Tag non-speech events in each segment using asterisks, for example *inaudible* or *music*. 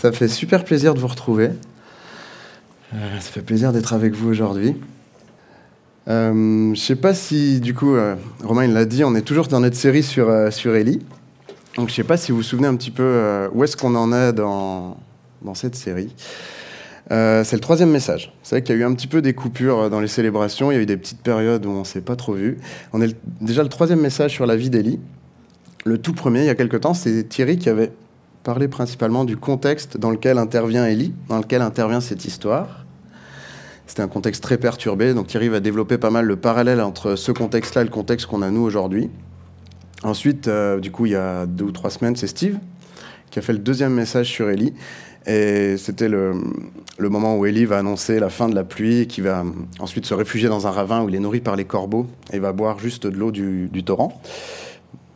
Ça fait super plaisir de vous retrouver. Euh, ça fait plaisir d'être avec vous aujourd'hui. Euh, je sais pas si, du coup, euh, Romain l'a dit, on est toujours dans notre série sur, sur Ellie. Donc je sais pas si vous vous souvenez un petit peu où est-ce qu'on en est dans, dans cette série. c'est le troisième message. C'est vrai qu'il y a eu un petit peu des coupures dans les célébrations, il y a eu des petites périodes où on ne s'est pas trop vu. On est déjà le troisième message sur la vie d'Élie. Le tout premier, il y a quelque temps, c'est Thierry qui avait parler principalement du contexte dans lequel intervient Ellie, dans lequel intervient cette histoire. C'était un contexte très perturbé, donc Thierry va développer pas mal le parallèle entre ce contexte-là et le contexte qu'on a nous aujourd'hui. Ensuite, euh, du coup, il y a deux ou trois semaines, c'est Steve qui a fait le deuxième message sur Ellie. Et c'était le, moment où Ellie va annoncer la fin de la pluie, qui va ensuite se réfugier dans un ravin où il est nourri par les corbeaux et va boire juste de l'eau du torrent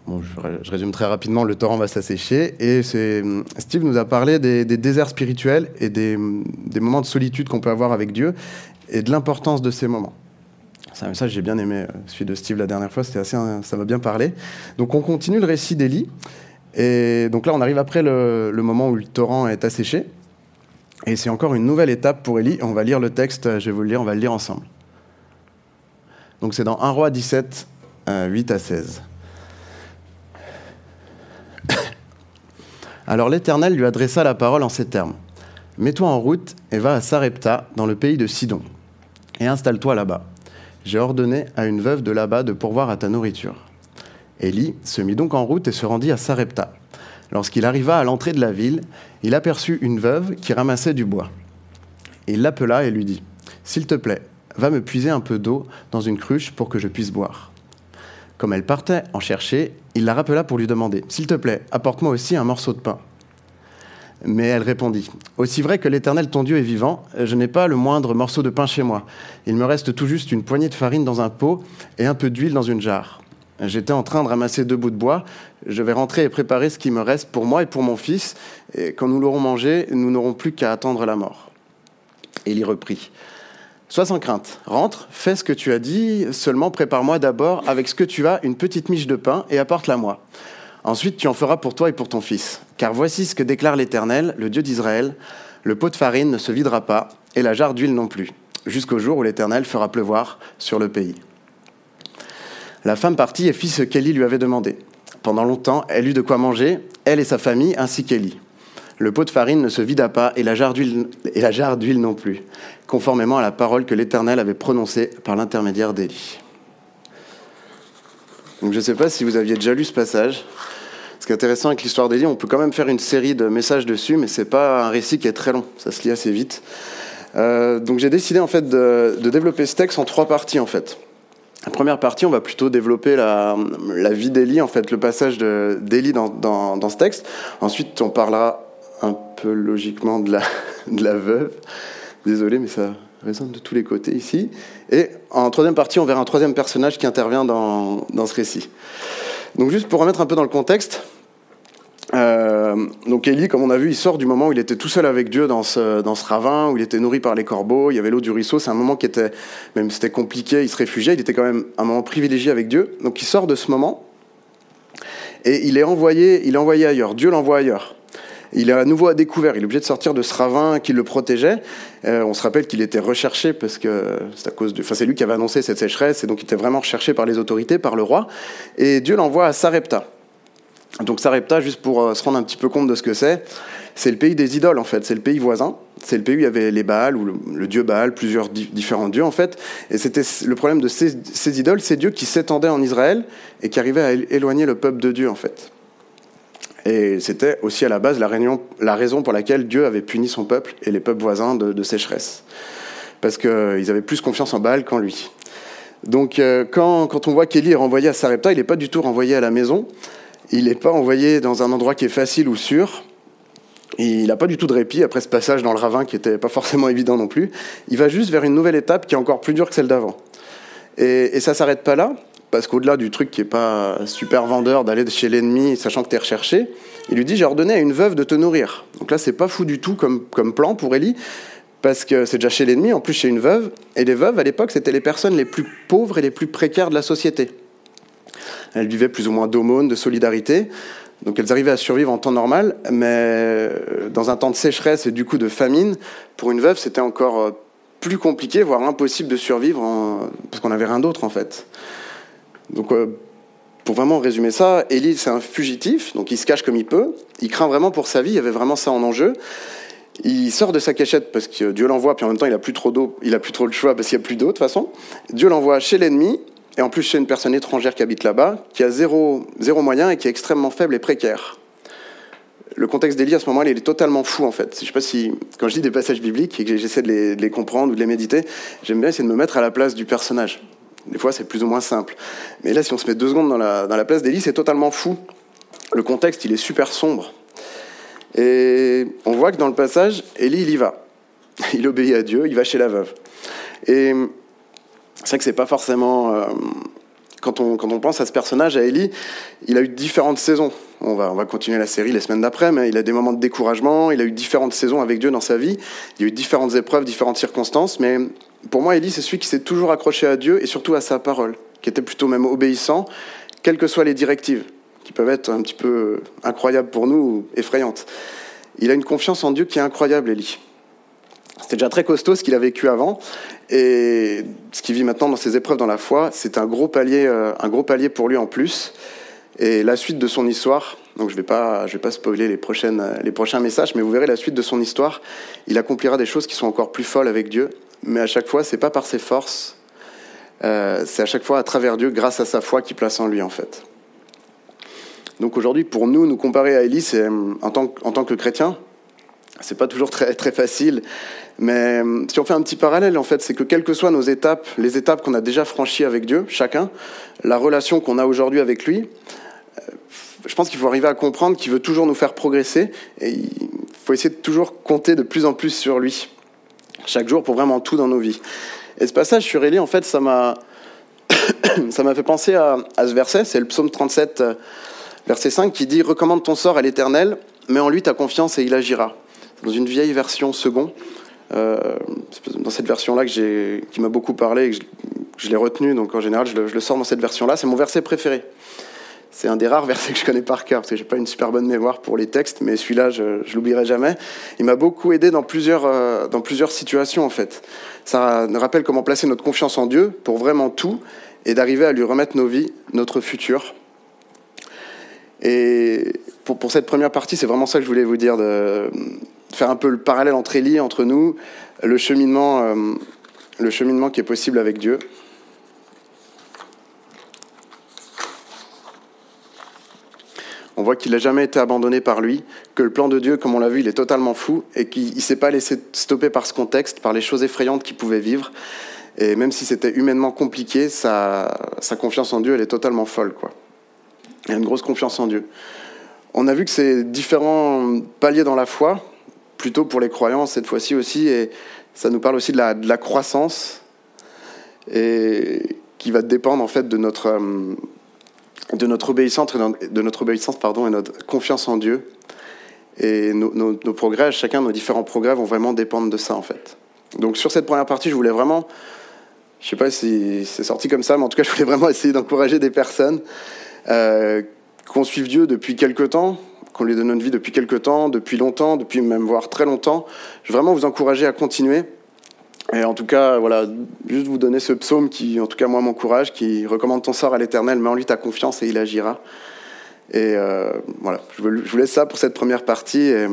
je, résume très rapidement, le torrent va s'assécher. Et Steve nous a parlé des, déserts spirituels et des, moments de solitude qu'on peut avoir avec Dieu et de l'importance de ces moments. C'est un message que j'ai bien aimé, euh, celui de Steve la dernière fois, assez, ça m'a bien parlé. Donc on continue le récit d'Élie. Et donc là, on arrive après le, moment où le torrent est asséché. Et c'est encore une nouvelle étape pour Élie. On va lire le texte, je vais vous le lire, on va le lire ensemble. Donc c'est dans 1 roi 17, 8 à 16. Alors l'Éternel lui adressa la parole en ces termes. Mets-toi en route et va à Sarepta, dans le pays de Sidon, et installe-toi là-bas. J'ai ordonné à une veuve de là-bas de pourvoir à ta nourriture. Élie se mit donc en route et se rendit à Sarepta. Lorsqu'il arriva à l'entrée de la ville, il aperçut une veuve qui ramassait du bois. Il l'appela et lui dit S'il te plaît, va me puiser un peu d'eau dans une cruche pour que je puisse boire. Comme elle partait en chercher, il la rappela pour lui demander S'il te plaît, apporte-moi aussi un morceau de pain. Mais elle répondit Aussi vrai que l'Éternel ton Dieu est vivant, je n'ai pas le moindre morceau de pain chez moi. Il me reste tout juste une poignée de farine dans un pot et un peu d'huile dans une jarre. J'étais en train de ramasser deux bouts de bois. Je vais rentrer et préparer ce qui me reste pour moi et pour mon fils. Et quand nous l'aurons mangé, nous n'aurons plus qu'à attendre la mort. Et il reprit Sois sans crainte, rentre, fais ce que tu as dit, seulement prépare-moi d'abord avec ce que tu as une petite miche de pain et apporte-la moi. Ensuite tu en feras pour toi et pour ton fils. Car voici ce que déclare l'Éternel, le Dieu d'Israël, le pot de farine ne se videra pas et la jarre d'huile non plus, jusqu'au jour où l'Éternel fera pleuvoir sur le pays. La femme partit et fit ce qu'Élie lui avait demandé. Pendant longtemps, elle eut de quoi manger, elle et sa famille, ainsi qu'Élie. Le pot de farine ne se vida pas et la jarre d'huile non plus, conformément à la parole que l'Éternel avait prononcée par l'intermédiaire d'Élie. Donc je ne sais pas si vous aviez déjà lu ce passage. Ce qui est intéressant avec l'histoire d'Élie, on peut quand même faire une série de messages dessus, mais ce n'est pas un récit qui est très long, ça se lit assez vite. Euh, donc j'ai décidé en fait de, développer ce texte en trois parties en fait. La première partie, on va plutôt développer la, vie d'Élie, en fait, le passage d'Élie dans, dans, ce texte. Ensuite, on parlera un peu logiquement *laughs* de la, veuve. Désolé, mais ça résonne de tous les côtés ici. Et en troisième partie, on verra un troisième personnage qui intervient dans, ce récit. Donc juste pour remettre un peu dans le contexte, euh, donc Élie, comme on a vu, il sort du moment où il était tout seul avec Dieu dans ce, dans ce ravin, où il était nourri par les corbeaux, il y avait l'eau du ruisseau, c'est un moment qui était, même c'était compliqué, il se réfugiait, il était quand même un moment privilégié avec Dieu. Donc il sort de ce moment, et il est envoyé, il est envoyé ailleurs, Dieu l'envoie ailleurs. Il est à nouveau à découvert. Il est obligé de sortir de ce ravin qui le protégeait. Euh, on se rappelle qu'il était recherché parce que c'est à cause de. Enfin, c'est lui qui avait annoncé cette sécheresse et donc il était vraiment recherché par les autorités, par le roi. Et Dieu l'envoie à Sarepta. Donc Sarepta, juste pour euh, se rendre un petit peu compte de ce que c'est, c'est le pays des idoles en fait. C'est le pays voisin. C'est le pays où il y avait les Baals ou le, dieu Baal, plusieurs différents dieux en fait. Et c'était le problème de ces, ces idoles, ces dieux qui s'étendaient en Israël et qui arrivaient à éloigner le peuple de Dieu en fait. Et c'était aussi à la base la, raison pour laquelle Dieu avait puni son peuple et les peuples voisins de, sécheresse. Parce qu'ils avaient plus confiance en Baal qu'en lui. Donc euh, quand, quand, on voit qu'Élie est renvoyé à Sarepta, il n'est pas du tout renvoyé à la maison. Il n'est pas envoyé dans un endroit qui est facile ou sûr. Il n'a pas du tout de répit après ce passage dans le ravin qui n'était pas forcément évident non plus. Il va juste vers une nouvelle étape qui est encore plus dure que celle d'avant. Et, et ça ne s'arrête pas là parce qu'au-delà du truc qui n'est pas super vendeur d'aller chez l'ennemi, sachant que tu es recherché, il lui dit J'ai ordonné à une veuve de te nourrir. Donc là, c'est pas fou du tout comme, comme plan pour Élie, parce que c'est déjà chez l'ennemi, en plus chez une veuve. Et les veuves, à l'époque, c'était les personnes les plus pauvres et les plus précaires de la société. Elles vivaient plus ou moins d'aumône, de solidarité. Donc elles arrivaient à survivre en temps normal, mais dans un temps de sécheresse et du coup de famine, pour une veuve, c'était encore plus compliqué, voire impossible de survivre, parce qu'on n'avait rien d'autre en fait. Donc pour vraiment résumer ça, Élie, c'est un fugitif, donc il se cache comme il peut. Il craint vraiment pour sa vie, il y avait vraiment ça en enjeu. Il sort de sa cachette parce que Dieu l'envoie, puis en même temps, il a plus trop d'eau, il a plus trop le choix parce qu'il n'y a plus d'eau de toute façon. Dieu l'envoie chez l'ennemi, et en plus chez une personne étrangère qui habite là-bas, qui a zéro, zéro moyen et qui est extrêmement faible et précaire. Le contexte d'Élie à ce moment-là, il est totalement fou en fait. Je sais pas si, quand je dis des passages bibliques et que j'essaie de les comprendre ou de les méditer, j'aime bien essayer de me mettre à la place du personnage. Des fois, c'est plus ou moins simple. Mais là, si on se met deux secondes dans la, dans la place d'Élie, c'est totalement fou. Le contexte, il est super sombre. Et on voit que dans le passage, Élie, il y va. *laughs* Il obéit à Dieu, il va chez la veuve. Et c'est vrai que c'est pas forcément. Euh, quand, on, quand on pense à ce personnage, à Élie, il a eu différentes saisons. On va, on va continuer la série les semaines d'après, mais il a des moments de découragement, il a eu différentes saisons avec Dieu dans sa vie, il y a eu différentes épreuves, différentes circonstances, mais pour moi, Élie, c'est celui qui s'est toujours accroché à Dieu et surtout à sa parole, qui était plutôt même obéissant, quelles que soient les directives, qui peuvent être un petit peu incroyables pour nous ou effrayantes. Il a une confiance en Dieu qui est incroyable, Élie. C'était déjà très costaud ce qu'il a vécu avant, et ce qu'il vit maintenant dans ses épreuves dans la foi, c'est un gros palier, euh, un gros palier pour lui en plus. Et la suite de son histoire, donc je ne vais pas, vais pas spoiler les prochaines, les prochains messages, mais vous verrez la suite de son histoire. Il accomplira des choses qui sont encore plus folles avec Dieu, mais à chaque fois, c'est pas par ses forces, euh, c'est à chaque fois à travers Dieu, grâce à sa foi qui place en lui, en fait. Donc aujourd'hui, pour nous, nous comparer à Élie, en tant, en tant que chrétien, c'est pas toujours très, facile, mais si on fait un petit parallèle, en fait, c'est que quelles que soient nos étapes, les étapes qu'on a déjà franchies avec Dieu, chacun, la relation qu'on a aujourd'hui avec lui, euh, je pense qu'il faut arriver à comprendre qu'il veut toujours nous faire progresser et il faut essayer de toujours compter de plus en plus sur lui chaque jour pour vraiment tout dans nos vies. Et ce passage sur Élie, en fait, ça m'a *coughs* ça m'a fait penser à, à ce verset, c'est le psaume 37, euh, verset 5, qui dit Recommande ton sort à l'Éternel, mets en lui ta confiance et il agira. Dans une vieille version second, euh, dans cette version-là qui m'a beaucoup parlé que je, l'ai retenu, donc en général je le, sors dans cette version-là, c'est mon verset préféré. C'est un des rares versets que je connais par cœur, parce que j'ai pas une super bonne mémoire pour les textes, mais celui-là, je, je l'oublierai jamais. Il m'a beaucoup aidé dans plusieurs, euh, dans plusieurs situations, en fait. Ça me rappelle comment placer notre confiance en Dieu pour vraiment tout, et d'arriver à lui remettre nos vies, notre futur. Et pour, pour cette première partie, c'est vraiment ça que je voulais vous dire, de faire un peu le parallèle entre Élie, entre nous, le cheminement, euh, le cheminement qui est possible avec Dieu. On voit qu'il n'a jamais été abandonné par lui, que le plan de Dieu, comme on l'a vu, il est totalement fou et qu'il ne s'est pas laissé stopper par ce contexte, par les choses effrayantes qu'il pouvait vivre. Et même si c'était humainement compliqué, sa, sa, confiance en Dieu, elle est totalement folle. Quoi. Il a une grosse confiance en Dieu. On a vu que c'est différents paliers dans la foi, plutôt pour les croyants cette fois-ci aussi, et ça nous parle aussi de la, de la croissance, et qui va dépendre en fait de notre... Euh, de notre obéissance, de notre obéissance pardon, et notre confiance en Dieu. Et nos, nos, nos, progrès, chacun nos différents progrès vont vraiment dépendre de ça en fait. Donc sur cette première partie, je voulais vraiment, je sais pas si c'est sorti comme ça, mais en tout cas, je voulais vraiment essayer d'encourager des personnes euh, qu'on suive Dieu depuis quelque temps, qu'on lui donne notre vie depuis quelque temps, depuis longtemps, depuis même voire très longtemps. Je veux vraiment vous encourager à continuer et en tout cas, voilà, juste vous donner ce psaume qui, en tout cas, moi, m'encourage, qui recommande ton sort à l'éternel, mets en lui ta confiance et il agira. Et euh, voilà, je vous laisse ça pour cette première partie. Euh,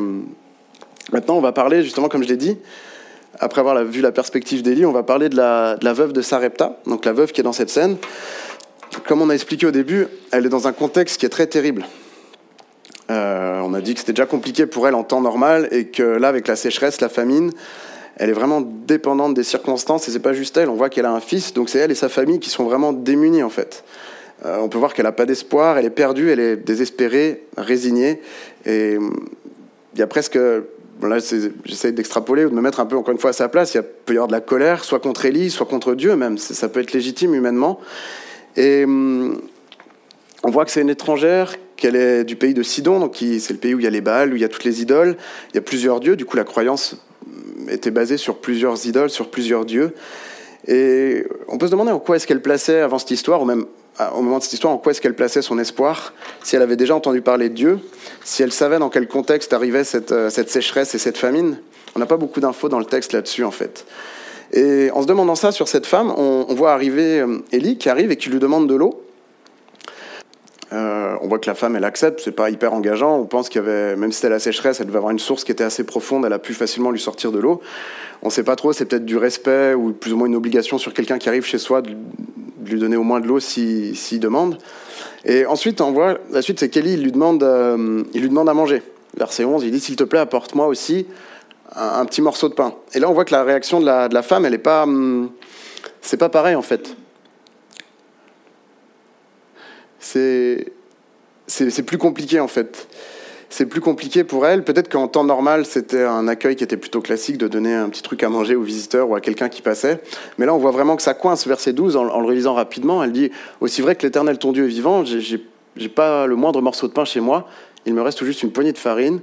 maintenant, on va parler, justement, comme je l'ai dit, après avoir vu la perspective d'Élie, on va parler de la, de la veuve de Sarepta, donc la veuve qui est dans cette scène. Comme on a expliqué au début, elle est dans un contexte qui est très terrible. Euh, on a dit que c'était déjà compliqué pour elle en temps normal et que là, avec la sécheresse, la famine, elle est vraiment dépendante des circonstances et c'est pas juste elle. On voit qu'elle a un fils, donc c'est elle et sa famille qui sont vraiment démunis en fait. Euh, on peut voir qu'elle n'a pas d'espoir, elle est perdue, elle est désespérée, résignée. Et il y a presque. Là, j'essaie d'extrapoler ou de me mettre un peu encore une fois à sa place. Il peut y avoir de la colère, soit contre Élie, soit contre Dieu même. Ça peut être légitime humainement. Et on voit que c'est une étrangère, qu'elle est du pays de Sidon, donc c'est le pays où il y a les Baals, où il y a toutes les idoles. Il y a plusieurs dieux, du coup la croyance était basée sur plusieurs idoles, sur plusieurs dieux. Et on peut se demander en quoi est-ce qu'elle plaçait avant cette histoire, ou même au moment de cette histoire, en quoi est-ce qu'elle plaçait son espoir, si elle avait déjà entendu parler de Dieu, si elle savait dans quel contexte arrivait cette, euh, sécheresse et cette famine. On n'a pas beaucoup d'infos dans le texte là-dessus, en fait. Et en se demandant ça sur cette femme, on, on voit arriver Élie qui arrive et qui lui demande de l'eau. Euh, on voit que la femme, elle accepte, c'est pas hyper engageant. On pense qu'il y avait, même si c'était la sécheresse, elle devait avoir une source qui était assez profonde, elle a pu facilement lui sortir de l'eau. On sait pas trop, c'est peut-être du respect ou plus ou moins une obligation sur quelqu'un qui arrive chez soi de, lui donner au moins de l'eau s'il demande. Et ensuite, on voit, la suite, c'est Kelly, il lui, demande, euh, il lui demande à manger. Verset 11, il dit S'il te plaît, apporte-moi aussi un, petit morceau de pain. Et là, on voit que la réaction de la, de la femme, elle est pas. Hum, c'est pas pareil en fait. C'est plus compliqué en fait. C'est plus compliqué pour elle. Peut-être qu'en temps normal, c'était un accueil qui était plutôt classique de donner un petit truc à manger aux visiteurs ou à quelqu'un qui passait. Mais là, on voit vraiment que ça coince. Verset 12, en, le relisant rapidement, elle dit Aussi vrai que l'Éternel ton Dieu est vivant, j'ai pas le moindre morceau de pain chez moi. Il me reste tout juste une poignée de farine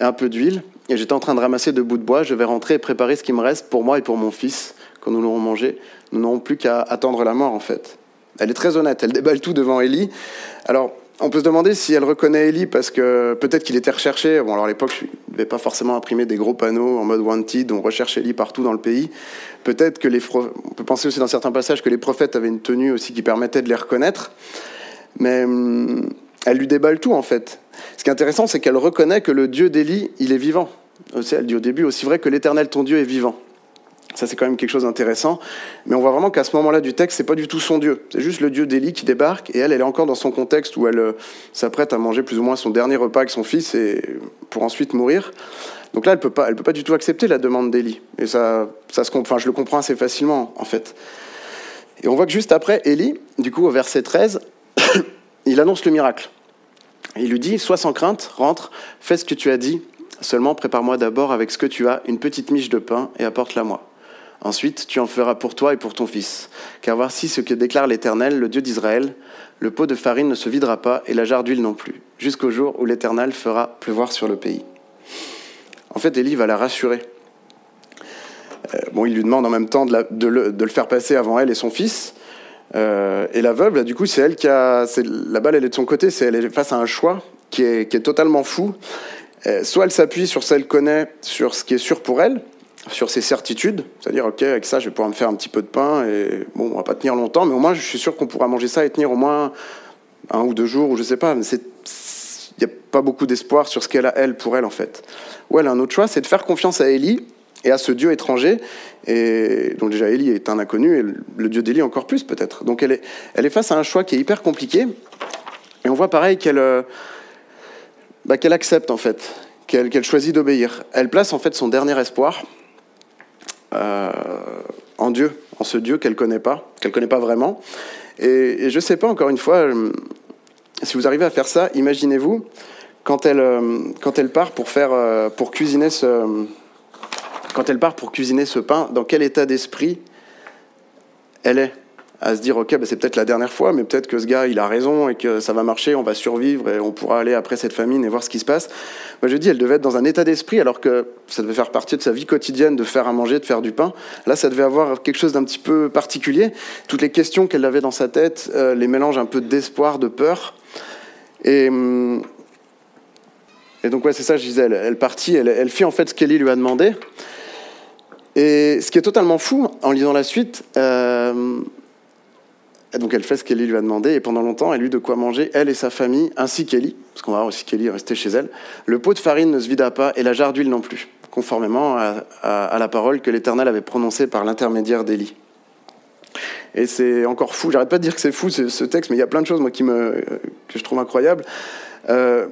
et un peu d'huile. Et j'étais en train de ramasser deux bouts de bois. Je vais rentrer et préparer ce qui me reste pour moi et pour mon fils. Quand nous l'aurons mangé, nous n'aurons plus qu'à attendre la mort en fait. Elle est très honnête, elle déballe tout devant Ellie. Alors, on peut se demander si elle reconnaît Ellie parce que peut-être qu'il était recherché. Bon, alors à l'époque, je ne devais pas forcément imprimer des gros panneaux en mode wanted, on recherche Ellie partout dans le pays. Peut-être que les. On peut penser aussi dans certains passages que les prophètes avaient une tenue aussi qui permettait de les reconnaître. Mais hum, elle lui déballe tout en fait. Ce qui est intéressant, c'est qu'elle reconnaît que le Dieu d'Élie, il est vivant. Elle dit au début aussi vrai que l'Éternel, ton Dieu, est vivant. Ça, c'est quand même quelque chose d'intéressant. Mais on voit vraiment qu'à ce moment-là du texte, c'est pas du tout son Dieu. C'est juste le Dieu d'Élie qui débarque. Et elle, elle est encore dans son contexte où elle euh, s'apprête à manger plus ou moins son dernier repas avec son fils et pour ensuite mourir. Donc là, elle peut pas, elle peut pas du tout accepter la demande d'Élie. Et ça, ça se, enfin, je le comprends assez facilement, en fait. Et on voit que juste après, Élie, du coup, au verset 13, *coughs* il annonce le miracle. Il lui dit Sois sans crainte, rentre, fais ce que tu as dit. Seulement, prépare-moi d'abord avec ce que tu as, une petite miche de pain, et apporte-la moi. Ensuite, tu en feras pour toi et pour ton fils. Car voici ce que déclare l'Éternel, le Dieu d'Israël. Le pot de farine ne se videra pas et la jarre d'huile non plus, jusqu'au jour où l'Éternel fera pleuvoir sur le pays. En fait, Élie va la rassurer. Euh, bon, il lui demande en même temps de, le, faire passer avant elle et son fils. Euh, et la veuve, là, du coup, c'est elle qui a. La balle, elle est de son côté, c'est elle est face à un choix qui est, totalement fou. Euh, soit elle s'appuie sur ce qu'elle connaît, sur ce qui est sûr pour elle, sur ses certitudes, c'est-à-dire ok avec ça je vais pouvoir me faire un petit peu de pain et bon on va pas tenir longtemps, mais au moins je suis sûr qu'on pourra manger ça et tenir au moins un ou deux jours ou je sais pas. Mais il n'y a pas beaucoup d'espoir sur ce qu'elle a elle pour elle en fait. Ou elle a un autre choix, c'est de faire confiance à Élie et à ce Dieu étranger. Et donc déjà Élie est un inconnu et le Dieu d'Élie encore plus peut-être. Donc elle est, elle est face à un choix qui est hyper compliqué. Et on voit pareil qu'elle euh, bah, qu'elle accepte en fait, qu'elle choisit d'obéir. Elle place en fait son dernier espoir euh, en Dieu, en ce Dieu qu'elle connaît pas, qu'elle connaît pas vraiment. Et, je ne sais pas, encore une fois, euh, si vous arrivez à faire ça, imaginez-vous quand elle, euh, quand elle part pour faire, pour cuisiner ce, quand elle part pour cuisiner ce pain, dans quel état d'esprit elle est? À se dire ok bah, c'est peut-être la dernière fois mais peut-être que ce gars il a raison et que ça va marcher on va survivre et on pourra aller après cette famine et voir ce qui se passe. Moi je dis elle devait être dans un état d'esprit alors que ça devait faire partie de sa vie quotidienne de faire à manger de faire du pain. Là ça devait avoir quelque chose d'un petit peu particulier. Toutes les questions qu'elle avait dans sa tête euh, les mélanges un peu d'espoir de peur. Et hum, et donc ouais c'est ça je disais elle, partit elle, fit en fait ce qu'Elie lui a demandé. Et ce qui est totalement fou en lisant la suite euh, et donc elle fait ce qu'Ellie lui a demandé, et pendant longtemps, elle eut de quoi manger, elle et sa famille, ainsi qu'Ellie, parce qu'on va voir aussi qu'Ellie est restée chez elle. Le pot de farine ne se vida pas, et la jarre d'huile non plus, conformément à, la parole que l'Éternel avait prononcée par l'intermédiaire d'Élie. Et c'est encore fou, j'arrête pas de dire que c'est fou ce, texte, mais il y a plein de choses moi, qui me, que je trouve incroyables. Euh,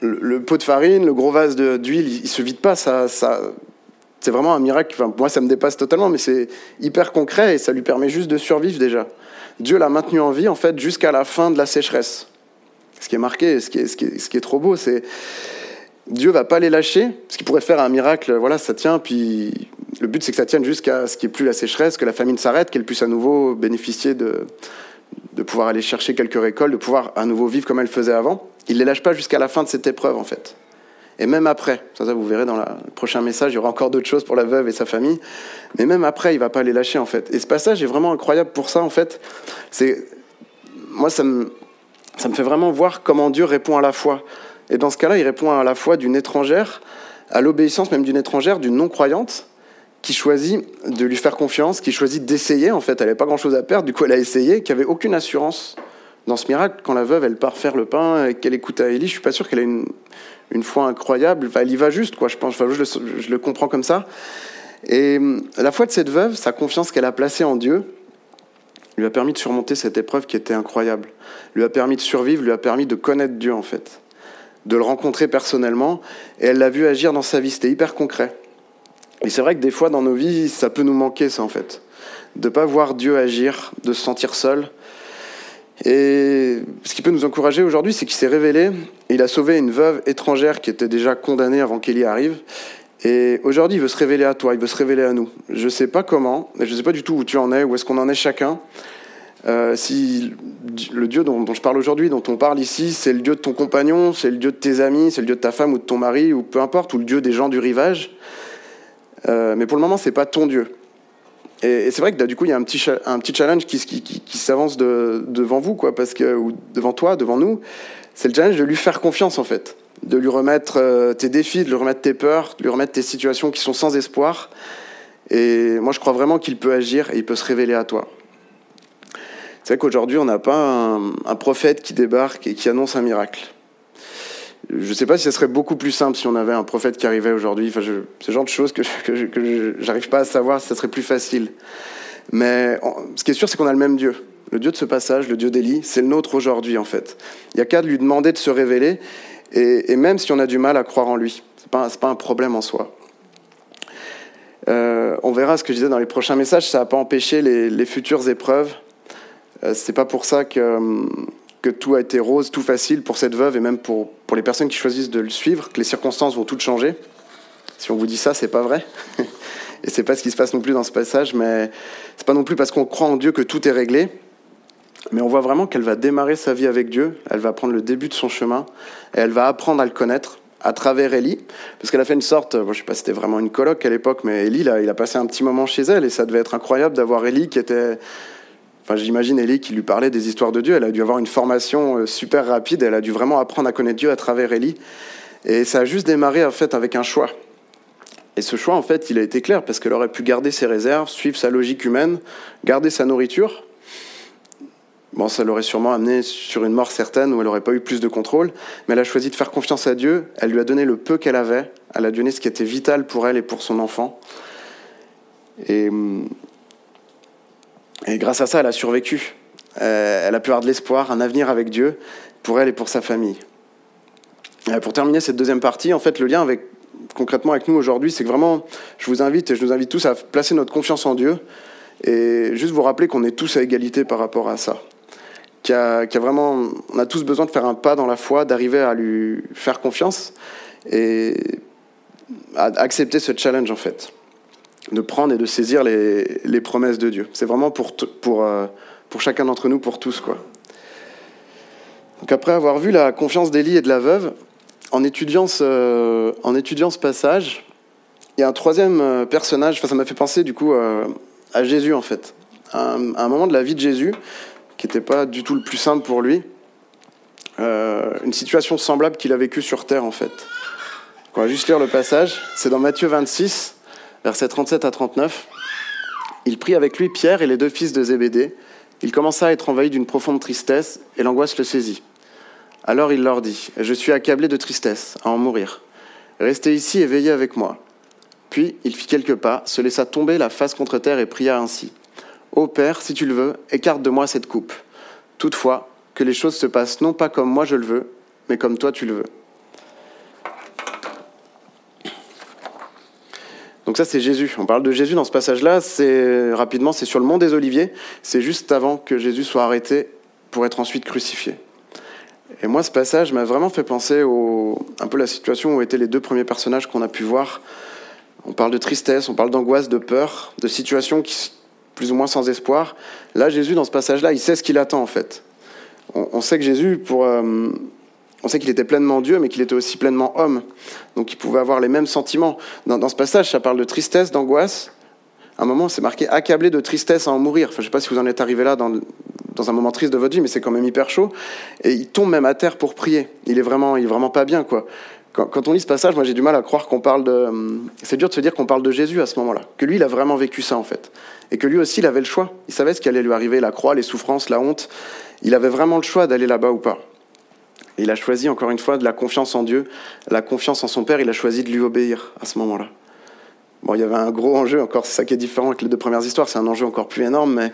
le, pot de farine, le gros vase d'huile, il, ne se vide pas, ça, c'est vraiment un miracle. Moi, ça me dépasse totalement, mais c'est hyper concret et ça lui permet juste de survivre déjà. Dieu l'a maintenu en vie, en fait, jusqu'à la fin de la sécheresse. Ce qui est marqué, ce qui est, ce qui est, ce qui est trop beau, c'est Dieu va pas les lâcher, ce qui pourrait faire un miracle, voilà, ça tient, puis le but c'est que ça tienne jusqu'à ce qu'il n'y ait plus la sécheresse, que la famine s'arrête, qu'elle puisse à nouveau bénéficier de, de pouvoir aller chercher quelques récoltes, de pouvoir à nouveau vivre comme elle faisait avant. Il ne les lâche pas jusqu'à la fin de cette épreuve, en fait. Et même après, ça, vous verrez dans le prochain message, il y aura encore d'autres choses pour la veuve et sa famille. Mais même après, il va pas les lâcher en fait. Et ce passage est vraiment incroyable pour ça en fait. C'est moi, ça me, ça me fait vraiment voir comment Dieu répond à la foi. Et dans ce cas-là, il répond à la foi d'une étrangère, à l'obéissance même d'une étrangère, d'une non-croyante, qui choisit de lui faire confiance, qui choisit d'essayer. En fait, elle n'avait pas grand-chose à perdre, du coup, elle a essayé, qui avait aucune assurance dans ce miracle. Quand la veuve, elle part faire le pain et qu'elle écoute à Élie, je suis pas sûr qu'elle ait une, une foi incroyable. Enfin, elle y va juste, quoi. Je pense, enfin, je, le, je le comprends comme ça. Et la foi de cette veuve, sa confiance qu'elle a placée en Dieu, lui a permis de surmonter cette épreuve qui était incroyable. Lui a permis de survivre, lui a permis de connaître Dieu en fait, de le rencontrer personnellement. Et elle l'a vu agir dans sa vie. C'était hyper concret. Et c'est vrai que des fois dans nos vies, ça peut nous manquer ça en fait, de pas voir Dieu agir, de se sentir seul. Et ce qui peut nous encourager aujourd'hui, c'est qu'il s'est révélé. Il a sauvé une veuve étrangère qui était déjà condamnée avant qu'Élie arrive. Et aujourd'hui, il veut se révéler à toi, il veut se révéler à nous. Je ne sais pas comment, je ne sais pas du tout où tu en es, où est-ce qu'on en est chacun. Euh, si le Dieu dont, je parle aujourd'hui, dont on parle ici, c'est le Dieu de ton compagnon, c'est le Dieu de tes amis, c'est le Dieu de ta femme ou de ton mari, ou peu importe, ou le Dieu des gens du rivage. Euh, mais pour le moment, c'est pas ton Dieu. Et, c'est vrai que du coup, il y a un petit, un petit challenge qui, qui, qui, s'avance de, devant vous, quoi, parce que, ou devant toi, devant nous. C'est le challenge de lui faire confiance, en fait de lui remettre euh, tes défis, de lui remettre tes peurs, de lui remettre tes situations qui sont sans espoir. Et moi, je crois vraiment qu'il peut agir et il peut se révéler à toi. C'est vrai qu'aujourd'hui, on n'a pas un, prophète qui débarque et qui annonce un miracle. Je ne sais pas si ce serait beaucoup plus simple si on avait un prophète qui arrivait aujourd'hui. Enfin, le genre de choses que, je, j'arrive pas à savoir si ça serait plus facile. Mais ce qui est sûr, c'est qu'on a le même Dieu. Le Dieu de ce passage, le Dieu d'Élie, c'est le nôtre aujourd'hui, en fait. Il n'y a qu'à lui demander de se révéler. Et, même si on a du mal à croire en lui, ce n'est pas, un problème en soi. Euh, on verra ce que je disais dans les prochains messages, ça n'a pas empêché les, futures épreuves. Euh, c'est pas pour ça que, que tout a été rose, tout facile pour cette veuve et même pour, pour les personnes qui choisissent de le suivre, que les circonstances vont toutes changer. Si on vous dit ça, c'est pas vrai. *laughs* et c'est pas ce qui se passe non plus dans ce passage, mais c'est pas non plus parce qu'on croit en Dieu que tout est réglé. Mais on voit vraiment qu'elle va démarrer sa vie avec Dieu, elle va prendre le début de son chemin, et elle va apprendre à le connaître à travers Élie, parce qu'elle a fait une sorte, bon, je sais pas si c'était vraiment une coloc à l'époque, mais là, il a passé un petit moment chez elle, et ça devait être incroyable d'avoir Élie qui était... Enfin, j'imagine Élie qui lui parlait des histoires de Dieu, elle a dû avoir une formation euh, super rapide, elle a dû vraiment apprendre à connaître Dieu à travers Élie, et ça a juste démarré, en fait, avec un choix. Et ce choix, en fait, il a été clair, parce qu'elle aurait pu garder ses réserves, suivre sa logique humaine, garder sa nourriture, Bon, ça l'aurait sûrement amené sur une mort certaine où elle n'aurait pas eu plus de contrôle, mais elle a choisi de faire confiance à Dieu. Elle lui a donné le peu qu'elle avait. Elle a donné ce qui était vital pour elle et pour son enfant. Et, et grâce à ça, elle a survécu. Elle a pu avoir de l'espoir, un avenir avec Dieu pour elle et pour sa famille. Et pour terminer cette deuxième partie, en fait, le lien avec, concrètement avec nous aujourd'hui, c'est que vraiment, je vous invite et je nous invite tous à placer notre confiance en Dieu et juste vous rappeler qu'on est tous à égalité par rapport à ça qui a, a, vraiment, on a tous besoin de faire un pas dans la foi, d'arriver à lui faire confiance et à accepter ce challenge en fait, de prendre et de saisir les, promesses de Dieu. C'est vraiment pour, pour, euh, pour chacun d'entre nous, pour tous quoi. Donc après avoir vu la confiance d'Élie et de la veuve, en étudiant ce, en passage, il y a un troisième euh, personnage, ça m'a fait penser du coup euh, à Jésus en fait. À un, moment de la vie de Jésus, qui n'était pas du tout le plus simple pour lui. Une situation semblable qu'il a vécue sur Terre, en fait. On va juste lire le passage. C'est dans Matthieu 26, versets 37 à 39. Il prit avec lui Pierre et les deux fils de Zébédée. Il commença à être envahi d'une profonde tristesse, et l'angoisse le saisit. Alors il leur dit Je suis accablé de tristesse, à en mourir. Restez ici et veillez avec moi. Puis il fit quelques pas, se laissa tomber la face contre terre et pria ainsi Ô Père, si tu le veux, écarte de moi cette coupe. Toutefois, que les choses se passent non pas comme moi je le veux, mais comme toi tu le veux. Donc ça c'est Jésus. On parle de Jésus dans ce passage-là. C'est rapidement, c'est sur le mont des Oliviers. C'est juste avant que Jésus soit arrêté pour être ensuite crucifié. Et moi, ce passage m'a vraiment fait penser au un peu la situation où étaient les deux premiers personnages qu'on a pu voir. On parle de tristesse, on parle d'angoisse, de peur, de situations qui, plus ou moins sans espoir. Là, Jésus, dans ce passage-là, il sait ce qu'il attend en fait. On, sait que Jésus, pour, euh, on sait qu'il était pleinement Dieu, mais qu'il était aussi pleinement homme. Donc il pouvait avoir les mêmes sentiments. Dans, ce passage, ça parle de tristesse, d'angoisse. À un moment, c'est marqué accablé de tristesse à en mourir. Je ne sais pas si vous en êtes arrivé là dans, un moment triste de votre vie, mais c'est quand même hyper chaud. Et il tombe même à terre pour prier. Il est vraiment, il est vraiment pas bien, quoi. Quand, on lit ce passage, moi j'ai du mal à croire qu'on parle de. C'est dur de se dire qu'on parle de Jésus à ce moment-là. Que lui, il a vraiment vécu ça, en fait. Et que lui aussi, il avait le choix. Il savait ce qui allait lui arriver la croix, les souffrances, la honte. Il avait vraiment le choix d'aller là-bas ou pas. Il a choisi, encore une fois, de la confiance en Dieu, la confiance en son Père. Il a choisi de lui obéir à ce moment-là. Bon, il y avait un gros enjeu, encore, c'est ça qui est différent avec les deux premières histoires, c'est un enjeu encore plus énorme, mais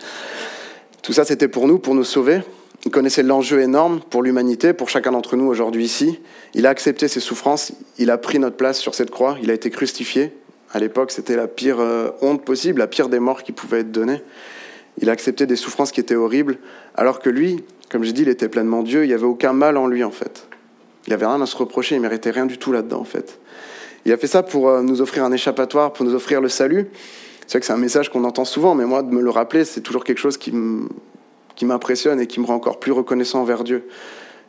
tout ça c'était pour nous, pour nous sauver. Il connaissait l'enjeu énorme pour l'humanité, pour chacun d'entre nous aujourd'hui ici. Il a accepté ses souffrances, il a pris notre place sur cette croix, il a été crucifié. À l'époque, c'était la pire euh, honte possible, la pire des morts qui pouvait être donnée. Il a accepté des souffrances qui étaient horribles, alors que lui, comme je dis, il était pleinement Dieu, il n'y avait aucun mal en lui en fait. Il n'avait rien à se reprocher, il méritait rien du tout là-dedans en fait. Il a fait ça pour euh, nous offrir un échappatoire, pour nous offrir le salut. C'est vrai que c'est un message qu'on entend souvent, mais moi, de me le rappeler, c'est toujours quelque chose qui m'impressionne et qui me rend encore plus reconnaissant envers Dieu.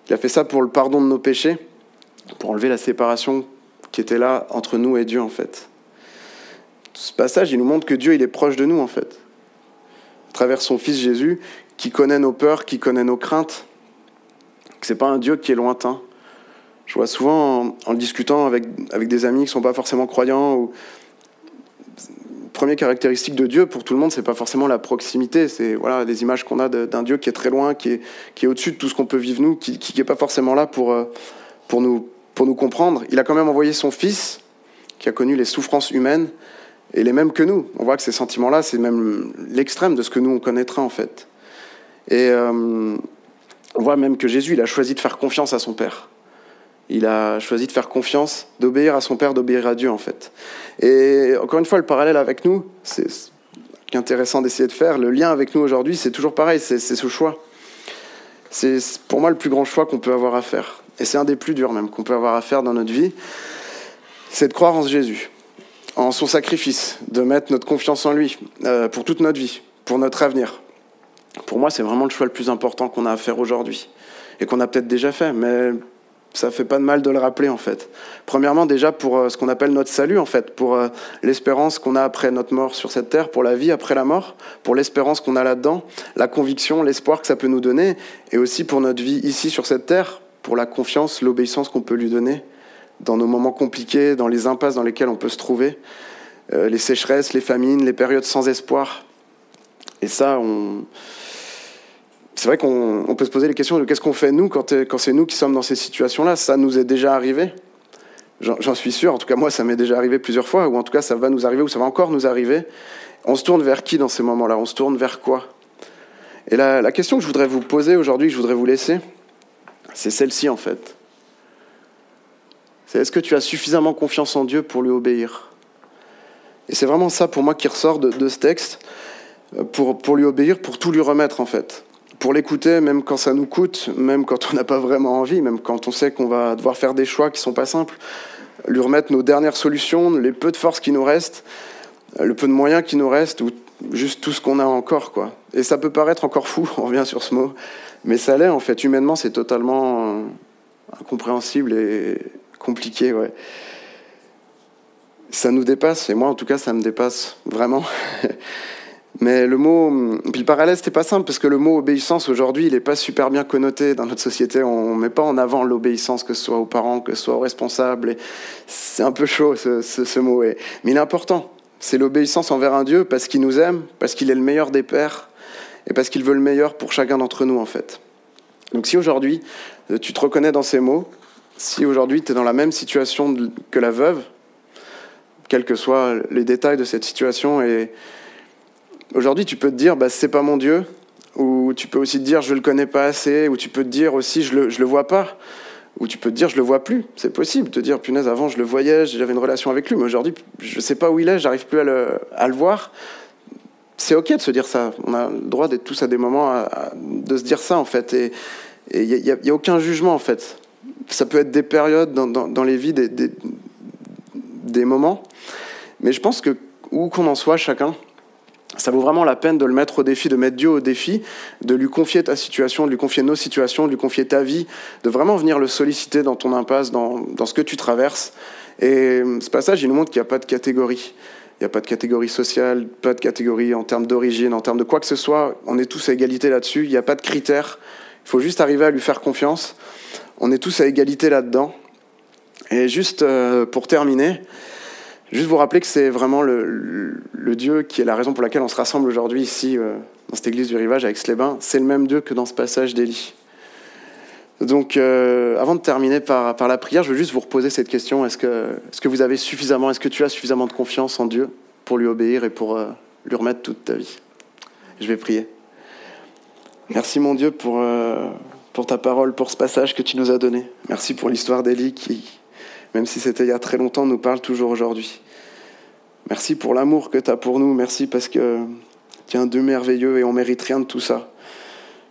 Il a fait ça pour le pardon de nos péchés, pour enlever la séparation qui était là entre nous et Dieu, en fait. Ce passage, il nous montre que Dieu, il est proche de nous, en fait. À travers son Fils Jésus, qui connaît nos peurs, qui connaît nos craintes. Que c'est pas un Dieu qui est lointain, je vois souvent en, discutant avec, avec des amis qui ne sont pas forcément croyants, ou première caractéristique de Dieu pour tout le monde, c'est pas forcément la proximité, c'est voilà des images qu'on a d'un Dieu qui est très loin, qui est, qui est au-dessus de tout ce qu'on peut vivre nous, qui n'est pas forcément là pour, euh, pour, nous, pour nous comprendre. Il a quand même envoyé son Fils, qui a connu les souffrances humaines, et les mêmes que nous. On voit que ces sentiments-là, c'est même l'extrême de ce que nous, on connaîtra en fait. Et euh, on voit même que Jésus, il a choisi de faire confiance à son Père il a choisi de faire confiance, d'obéir à son Père, d'obéir à Dieu en fait. Et encore une fois, le parallèle avec nous, c'est intéressant d'essayer de faire. Le lien avec nous aujourd'hui, c'est toujours pareil, c'est ce choix. C'est pour moi le plus grand choix qu'on peut avoir à faire. Et c'est un des plus durs même qu'on peut avoir à faire dans notre vie. C'est de croire en Jésus, en son sacrifice, de mettre notre confiance en lui euh, pour toute notre vie, pour notre avenir. Pour moi, c'est vraiment le choix le plus important qu'on a à faire aujourd'hui et qu'on a peut-être déjà fait, mais ça fait pas de mal de le rappeler en fait. Premièrement déjà pour euh, ce qu'on appelle notre salut en fait, pour euh, l'espérance qu'on a après notre mort sur cette terre, pour la vie après la mort, pour l'espérance qu'on a là-dedans, la conviction, l'espoir que ça peut nous donner, et aussi pour notre vie ici sur cette terre, pour la confiance, l'obéissance qu'on peut lui donner dans nos moments compliqués, dans les impasses dans lesquelles on peut se trouver, euh, les sécheresses, les famines, les périodes sans espoir. Et ça, c'est vrai qu'on peut se poser les questions de qu'est-ce qu'on fait nous quand, quand c'est nous qui sommes dans ces situations-là. Ça nous est déjà arrivé. J'en suis sûr. En tout cas, moi, ça m'est déjà arrivé plusieurs fois. Ou en tout cas, ça va nous arriver ou ça va encore nous arriver. On se tourne vers qui dans ces moments-là? On se tourne vers quoi? Et la, question que je voudrais vous poser aujourd'hui, que je voudrais vous laisser, c'est celle-ci en fait. Est-ce que tu as suffisamment confiance en Dieu pour lui obéir? Et c'est vraiment ça pour moi qui ressort de ce texte, pour, pour lui obéir, pour tout lui remettre en fait pour l'écouter, même quand ça nous coûte, même quand on n'a pas vraiment envie, même quand on sait qu'on va devoir faire des choix qui sont pas simples, lui remettre nos dernières solutions, les peu de force qui nous restent, le peu de moyens qui nous restent, ou juste tout ce qu'on a encore, quoi. Et ça peut paraître encore fou, *laughs* on revient sur ce mot, mais ça l'est en fait. Humainement, c'est totalement incompréhensible et compliqué, ouais. Ça nous dépasse, et moi en tout cas, ça me dépasse vraiment. *laughs* Mais le mot, puis le parallèle, c'était pas simple parce que le mot obéissance aujourd'hui, il n'est pas super bien connoté dans notre société. On met pas en avant l'obéissance, que ce soit aux parents, que ce soit aux responsables. C'est un peu chaud ce, ce, mot, mais il est important. C'est l'obéissance envers un Dieu parce qu'il nous aime, parce qu'il est le meilleur des pères et parce qu'il veut le meilleur pour chacun d'entre nous en fait. Donc si aujourd'hui euh, tu te reconnais dans ces mots, si aujourd'hui tu es dans la même situation que la veuve, quels que soient les détails de cette situation et Aujourd'hui, tu peux te dire, bah, c'est pas mon Dieu, ou tu peux aussi te dire, je le connais pas assez, ou tu peux te dire aussi, je le, le vois pas, ou tu peux te dire, je le vois plus. C'est possible, te dire, punaise, avant je le voyais, j'avais une relation avec lui, mais aujourd'hui, je sais pas où il est, j'arrive plus à le, voir. C'est ok de se dire ça. On a le droit d'être tous à des moments de se dire ça, en fait. Et il n'y a, aucun jugement, en fait. Ça peut être des périodes dans, les vies, des moments. Mais je pense que, où qu'on en soit, chacun, ça vaut vraiment la peine de le mettre au défi, de mettre Dieu au défi, de lui confier ta situation, de lui confier nos situations, de lui confier ta vie, de vraiment venir le solliciter dans ton impasse, dans, dans ce que tu traverses. Et ce passage, il nous montre qu'il n'y a pas de catégorie. Il n'y a pas de catégorie sociale, pas de catégorie en termes d'origine, en termes de quoi que ce soit. On est tous à égalité là-dessus. Il n'y a pas de critères. Il faut juste arriver à lui faire confiance. On est tous à égalité là-dedans. Et juste euh, pour terminer, juste vous rappeler que c'est vraiment le, Dieu qui est la raison pour laquelle on se rassemble aujourd'hui ici, euh, dans cette église du rivage avec Slébin. C'est le même Dieu que dans ce passage d'Élie. Donc, euh, avant de terminer par, la prière, je veux juste vous reposer cette question. Est-ce que, est que vous avez suffisamment, est-ce que tu as suffisamment de confiance en Dieu pour lui obéir et pour lui remettre toute ta vie? Je vais prier. Merci mon Dieu pour, pour ta parole, pour ce passage que tu nous as donné. Merci pour l'histoire d'Élie qui, même si c'était il y a très longtemps, nous parle toujours aujourd'hui. Merci pour l'amour que tu as pour nous. Merci parce que tu es un Dieu merveilleux et on mérite rien de tout ça.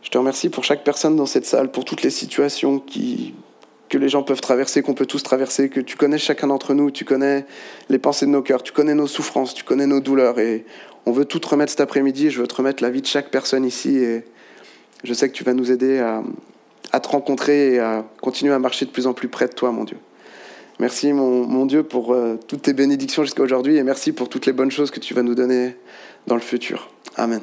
Je te remercie pour chaque personne dans cette salle, pour toutes les situations qui, que les gens peuvent traverser, qu'on peut tous traverser, que tu connais chacun d'entre nous, tu connais les pensées de nos cœurs, tu connais nos souffrances, tu connais nos douleurs. Et on veut tout te remettre cet après-midi. Je veux te remettre la vie de chaque personne ici. Et je sais que tu vas nous aider à, à te rencontrer et à continuer à marcher de plus en plus près de toi, mon Dieu. Merci, mon, Dieu, pour euh, toutes tes bénédictions jusqu'à aujourd'hui et merci pour toutes les bonnes choses que tu vas nous donner dans le futur. Amen.